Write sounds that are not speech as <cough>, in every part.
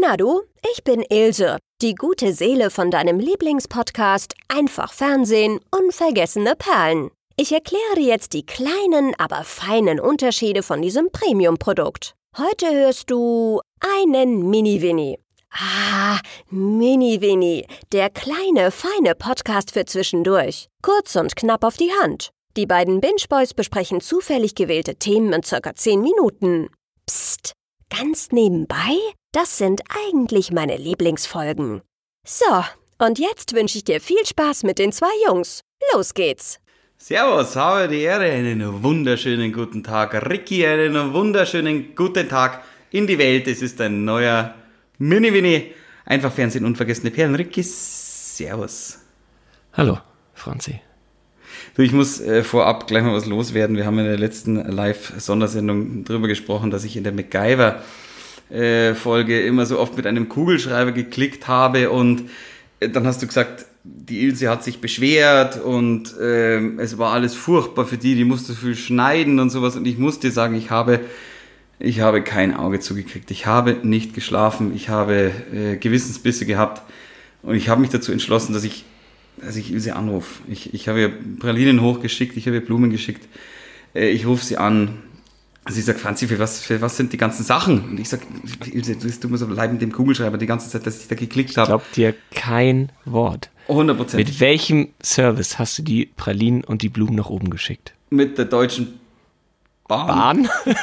Na du, ich bin Ilse, die gute Seele von deinem Lieblingspodcast Einfach Fernsehen, unvergessene Perlen. Ich erkläre dir jetzt die kleinen, aber feinen Unterschiede von diesem Premium-Produkt. Heute hörst du einen Mini-Winnie. Ah, Mini-Winnie, der kleine, feine Podcast für zwischendurch. Kurz und knapp auf die Hand. Die beiden Binge Boys besprechen zufällig gewählte Themen in circa 10 Minuten. Psst, ganz nebenbei? Das sind eigentlich meine Lieblingsfolgen. So, und jetzt wünsche ich dir viel Spaß mit den zwei Jungs. Los geht's! Servus, habe die Ehre, einen wunderschönen guten Tag. Ricky, einen wunderschönen guten Tag in die Welt. Es ist ein neuer Mini-Winnie. Einfach Fernsehen, unvergessene Perlen. Ricky, servus. Hallo, Franzi. Du, ich muss äh, vorab gleich mal was loswerden. Wir haben in der letzten Live-Sondersendung darüber gesprochen, dass ich in der MacGyver-Folge immer so oft mit einem Kugelschreiber geklickt habe und äh, dann hast du gesagt, die Ilse hat sich beschwert und äh, es war alles furchtbar für die, die musste viel schneiden und sowas und ich muss dir sagen, ich habe ich habe kein Auge zugekriegt. Ich habe nicht geschlafen. Ich habe äh, Gewissensbisse gehabt. Und ich habe mich dazu entschlossen, dass ich also ich will sie anrufen. Ich, ich habe ihr Pralinen hochgeschickt, ich habe ihr Blumen geschickt. Äh, ich rufe sie an. Sie sagt, Franzi, für was, für was sind die ganzen Sachen? Und ich sage, Ilse, du so bleib mit dem Kugelschreiber die ganze Zeit, dass ich da geklickt habe. Ich glaube dir kein Wort. 100 Prozent. Mit welchem Service hast du die Pralinen und die Blumen nach oben geschickt? Mit der Deutschen Bahn. Bahn? <laughs>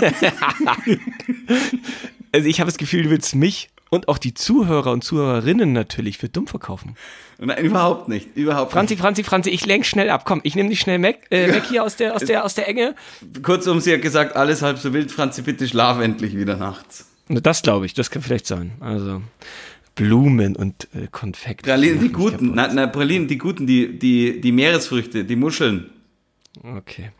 also ich habe das Gefühl, du willst mich und auch die Zuhörer und Zuhörerinnen natürlich für dumm verkaufen. Nein, überhaupt nicht. Überhaupt Franzi, nicht. Franzi, Franzi, ich lenk schnell ab. Komm, ich nehme dich schnell weg, äh, weg hier aus der, aus, <laughs> der, aus der Enge. Kurzum, sie hat gesagt, alles halb so wild. Franzi, bitte schlaf endlich wieder nachts. Das glaube ich, das kann vielleicht sein. Also Blumen und äh, Konfekt. Pralinen, die guten, nein, nein, Pralinen, die guten, die, die, die Meeresfrüchte, die Muscheln. Okay.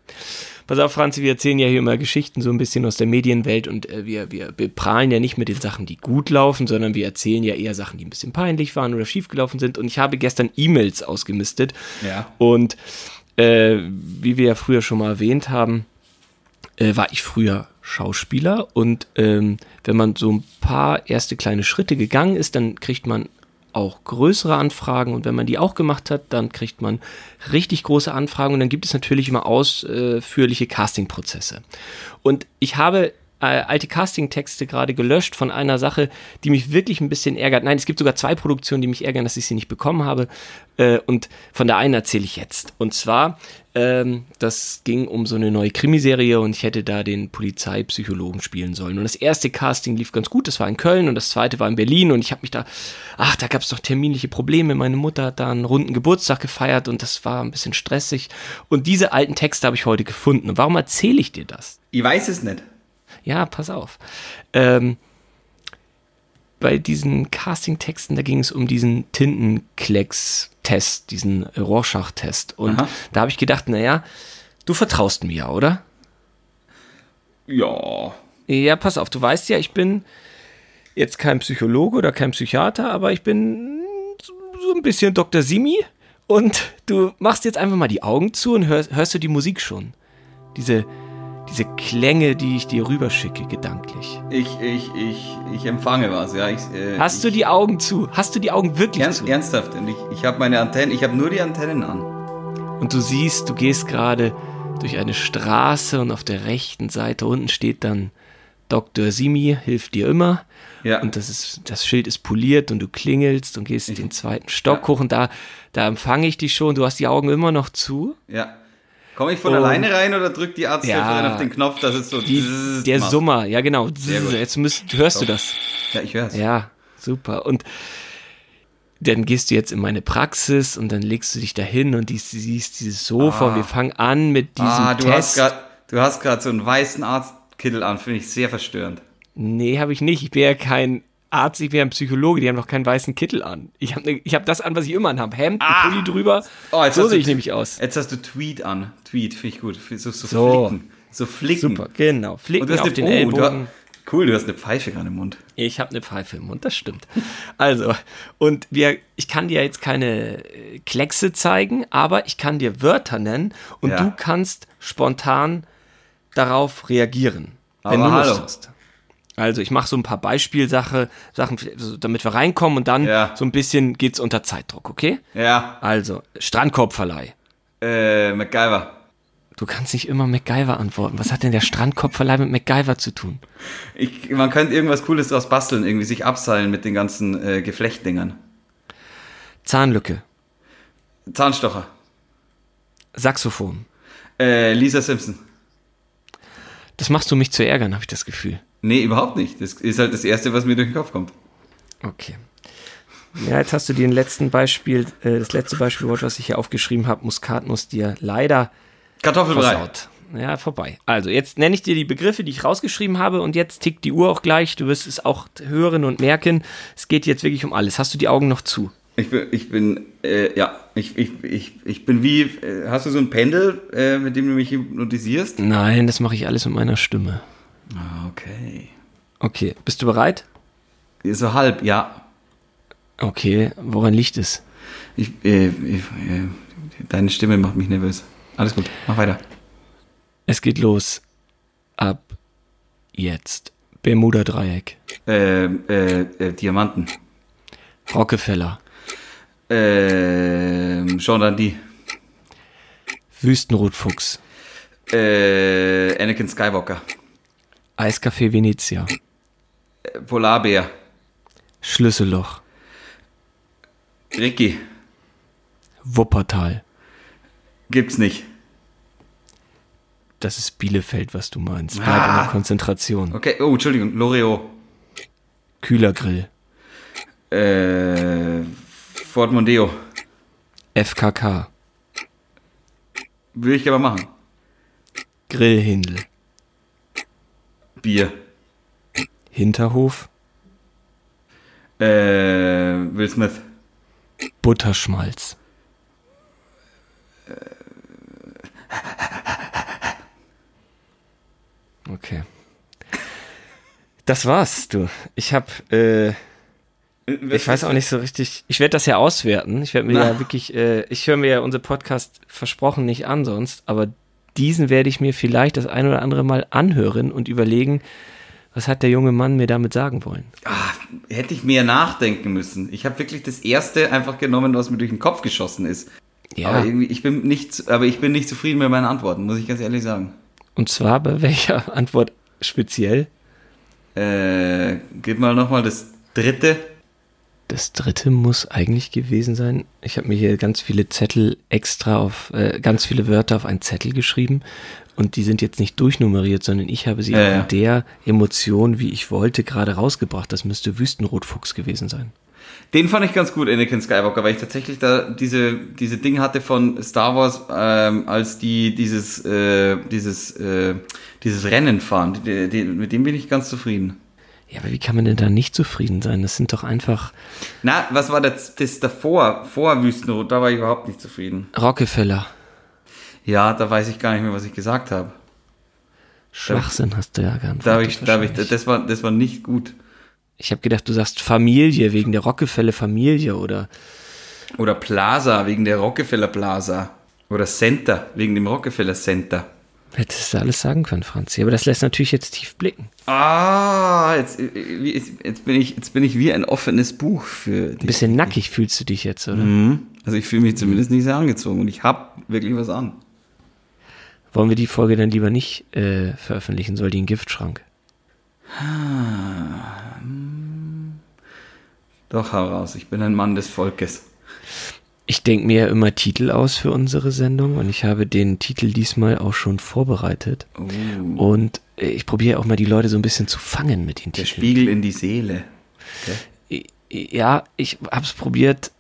Pass auf, Franzi, wir erzählen ja hier immer Geschichten so ein bisschen aus der Medienwelt und äh, wir, wir, wir prahlen ja nicht mit den Sachen, die gut laufen, sondern wir erzählen ja eher Sachen, die ein bisschen peinlich waren oder schiefgelaufen sind. Und ich habe gestern E-Mails ausgemistet. Ja. Und äh, wie wir ja früher schon mal erwähnt haben, äh, war ich früher Schauspieler und ähm, wenn man so ein paar erste kleine Schritte gegangen ist, dann kriegt man auch größere Anfragen und wenn man die auch gemacht hat, dann kriegt man richtig große Anfragen und dann gibt es natürlich immer ausführliche Castingprozesse. Und ich habe alte Casting-Texte gerade gelöscht von einer Sache, die mich wirklich ein bisschen ärgert. Nein, es gibt sogar zwei Produktionen, die mich ärgern, dass ich sie nicht bekommen habe. Äh, und von der einen erzähle ich jetzt. Und zwar ähm, das ging um so eine neue Krimiserie und ich hätte da den Polizeipsychologen spielen sollen. Und das erste Casting lief ganz gut, das war in Köln und das zweite war in Berlin und ich habe mich da, ach, da gab es doch terminliche Probleme. Meine Mutter hat da einen runden Geburtstag gefeiert und das war ein bisschen stressig. Und diese alten Texte habe ich heute gefunden. Und warum erzähle ich dir das? Ich weiß es nicht. Ja, pass auf. Ähm, bei diesen Casting-Texten, da ging es um diesen Tintenklecks-Test, diesen Rorschach-Test. Und Aha. da habe ich gedacht, naja, du vertraust mir ja, oder? Ja. Ja, pass auf, du weißt ja, ich bin jetzt kein Psychologe oder kein Psychiater, aber ich bin so ein bisschen Dr. Simi. Und du machst jetzt einfach mal die Augen zu und hörst, hörst du die Musik schon. Diese diese Klänge, die ich dir rüberschicke, gedanklich. Ich, ich, ich, ich empfange was, ja. Ich, äh, Hast ich, du die Augen zu? Hast du die Augen wirklich ernst, zu? Ernsthaft. Und ich, ich habe meine Antennen, ich habe nur die Antennen an. Und du siehst, du gehst gerade durch eine Straße und auf der rechten Seite unten steht dann Dr. Simi hilft dir immer. Ja. Und das, ist, das Schild ist poliert und du klingelst und gehst ich, den zweiten Stock ja. hoch und da, da empfange ich dich schon. Du hast die Augen immer noch zu. Ja. Komme ich von und alleine rein oder drückt die Arzthelferin ja, auf den Knopf, dass es so die, Der macht. Summer, ja genau. Jetzt müsst, hörst du das. Ja, ich hör's. Ja, super. Und dann gehst du jetzt in meine Praxis und dann legst du dich da hin und die, siehst dieses Sofa ah. und wir fangen an mit diesem ah, du Test. Hast grad, du hast gerade so einen weißen Arztkittel an, finde ich sehr verstörend. Nee, habe ich nicht. Ich bin ja kein Arzt, ich wäre ein Psychologe, die haben noch keinen weißen Kittel an. Ich habe ne, hab das an, was ich immer anhabe. Hemd, ah. Pulli drüber. Oh, so sehe ich nämlich aus. Jetzt hast du Tweet an. Tweet, finde ich gut. So, so, so, Flicken. So Flicken. Super, genau. Flicken Und du hast auf den oh, Ellbogen. Du, cool, du hast eine Pfeife gerade im Mund. Ich habe eine Pfeife im Mund, das stimmt. Also, und wir, ich kann dir jetzt keine äh, Kleckse zeigen, aber ich kann dir Wörter nennen und ja. du kannst spontan darauf reagieren, wenn aber du Lust hast. Also ich mache so ein paar Beispielsachen, Sachen, damit wir reinkommen und dann Ja. so ein bisschen geht's unter Zeitdruck, okay? Ja. Also, Strandkorbverleih. Äh, MacGyver. Du kannst nicht immer MacGyver antworten. Was hat denn der Strandkorbverleih mit MacGyver zu tun? Ich, man könnte irgendwas Cooles draus basteln, irgendwie sich abseilen mit den ganzen äh, Geflechtdingern. Zahnlücke. Zahnstocher. Saxophon. Äh, Lisa Simpson. Das machst du mich zu ärgern, habe ich das Gefühl. Nee, überhaupt nicht. Das ist halt das Erste, was mir durch den Kopf kommt. Okay. Ja, jetzt hast du dir letzten Beispiel, äh, das letzte Beispielwort, was ich hier aufgeschrieben habe, Muskatnuss, dir leider Kartoffelbrei. versaut. Ja, vorbei. Also, jetzt nenne ich dir die Begriffe, die ich rausgeschrieben habe und jetzt tickt die Uhr auch gleich. Du wirst es auch hören und merken. Es geht jetzt wirklich um alles. Hast du die Augen noch zu? Ich bin, ich bin, äh, ja, ich, ich, ich, ich bin wie, äh, hast du so ein Pendel, äh, mit dem du mich hypnotisierst? Nein, das mache ich alles mit meiner Stimme. Ah, Okay. Okay, bist du bereit? So halb, ja. Okay, woran liegt es? Ich, äh, ich, äh, deine Stimme macht mich nervös. Alles gut, mach weiter. Es geht los. Ab jetzt. Bermuda-Dreieck. Äh, äh, äh, Diamanten. Rockefeller. Äh, Jean Dandy. Wüstenrotfuchs. Äh, Anakin Skywalker. Eiscafé Venezia. Polarbär. Schlüsselloch. Ricky. Wuppertal. Gibt's nicht. Das ist Bielefeld, was du meinst. Bleib Ah. in der Konzentration. Okay, oh, Entschuldigung, L'Oreal. Kühlergrill. Äh, Ford Mondeo. FKK. Würde ich aber machen. Grillhindel. Bier. Hinterhof. Äh, Will Smith. Butterschmalz. Okay. Das war's, du. Ich hab, äh, ich weiß auch nicht so richtig. Ich werde das ja auswerten. Ich werde mir Na. ja wirklich, äh, ich höre mir ja unser Podcast versprochen nicht an sonst, aber diesen werde ich mir vielleicht das ein oder andere Mal anhören und überlegen, was hat der junge Mann mir damit sagen wollen. Ah, hätte ich mehr nachdenken müssen. Ich habe wirklich das erste einfach genommen, was mir durch den Kopf geschossen ist. Ja. Aber ich bin nicht, aber ich bin nicht zufrieden mit meinen Antworten, muss ich ganz ehrlich sagen. Und zwar bei welcher <laughs> Antwort speziell? Äh, gib mal nochmal das dritte. Das dritte muss eigentlich gewesen sein. Ich habe mir hier ganz viele Zettel extra auf, äh, ganz viele Wörter auf einen Zettel geschrieben und die sind jetzt nicht durchnummeriert, sondern ich habe sie Ja, auch ja. in der Emotion, wie ich wollte, gerade rausgebracht. Das müsste Wüstenrotfuchs gewesen sein. Den fand ich ganz gut, Anakin Skywalker, weil ich tatsächlich da diese, diese Ding hatte von Star Wars, ähm, als die dieses, äh, dieses, äh, dieses Rennen fahren. Die, die, mit dem bin ich ganz zufrieden. Ja, aber wie kann man denn da nicht zufrieden sein? Das sind doch einfach Na, was war das, das davor, vor Wüstenrot? Da war ich überhaupt nicht zufrieden. Rockefeller. Ja, da weiß ich gar nicht mehr, was ich gesagt habe. Schwachsinn hast du ja geantwortet. Da ich, da ich, das war, das war nicht gut. ich habe gedacht, du sagst Familie wegen der Rockefeller Familie oder Oder Plaza wegen der Rockefeller Plaza. Oder Center wegen dem Rockefeller Center. Hättest du alles sagen können, Franzi. Aber das lässt natürlich jetzt tief blicken. Ah, jetzt, jetzt, bin ich, jetzt bin ich wie ein offenes Buch für Ein die. bisschen nackig fühlst du dich jetzt, oder? Mhm. Also ich fühle mich zumindest nicht sehr angezogen und ich habe wirklich was an. Wollen wir die Folge dann lieber nicht äh, veröffentlichen? Soll die in Giftschrank? Doch, hau raus, ich bin ein Mann des Volkes. Ich denke mir ja immer Titel aus für unsere Sendung und ich habe den Titel diesmal auch schon vorbereitet. Oh, Und äh, ich probiere auch mal die Leute so ein bisschen zu fangen mit den der Titeln. Spiegel in die Seele. Ja, ich habe es probiert,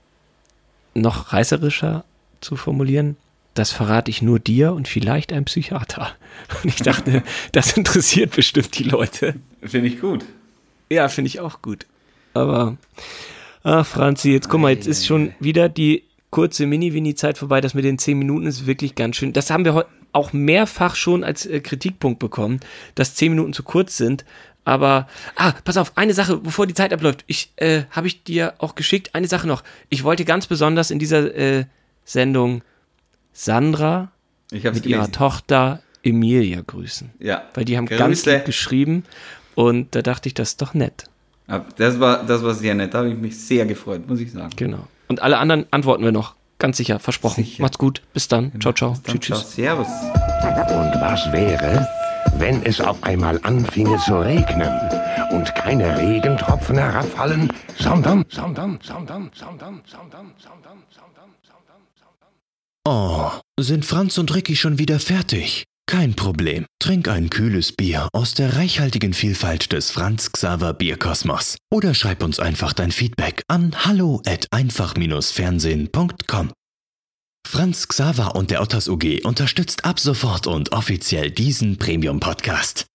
noch reißerischer zu formulieren. Das verrate ich nur dir und vielleicht einem Psychiater. <laughs> Und ich dachte, <laughs> das interessiert bestimmt die Leute. Finde ich gut. Ja, finde ich auch gut. Aber, ach Franzi, jetzt guck mal, jetzt ist schon wieder die kurze Mini-Wini-Zeit vorbei. Das mit den zehn Minuten ist wirklich ganz schön. Das haben wir heute auch mehrfach schon als äh, Kritikpunkt bekommen, dass zehn Minuten zu kurz sind. Aber, ah, pass auf, eine Sache, bevor die Zeit abläuft. Ich, äh, habe ich dir auch geschickt. Eine Sache noch. Ich wollte ganz besonders in dieser äh, Sendung Sandra mit ihrer gelesen. Tochter Emilia grüßen Ja. weil die haben Grüße. ganz lieb geschrieben Und da dachte ich, das ist doch nett. Das war, das war sehr nett. Da habe ich mich sehr gefreut, muss ich sagen. Genau. Und alle anderen antworten wir noch. Ganz sicher, versprochen. Sicher. Macht's gut. Bis dann. Genau. Ciao, ciao. Bis dann. Tschüss, tschüss. Servus. Und was wäre, wenn es auf einmal anfinge zu regnen und keine Regentropfen herabfallen, sondern, sondern, sondern, sondern, sondern, sondern, sondern, sondern, sondern. Oh, sind Franz und Ricky schon wieder fertig? Kein Problem. Trink ein kühles Bier aus der reichhaltigen Vielfalt des Franz Xaver Bierkosmos. Oder schreib uns einfach dein Feedback an hallo at einfach-fernsehen.com. Franz Xaver und der Otters UG unterstützt ab sofort und offiziell diesen Premium-Podcast.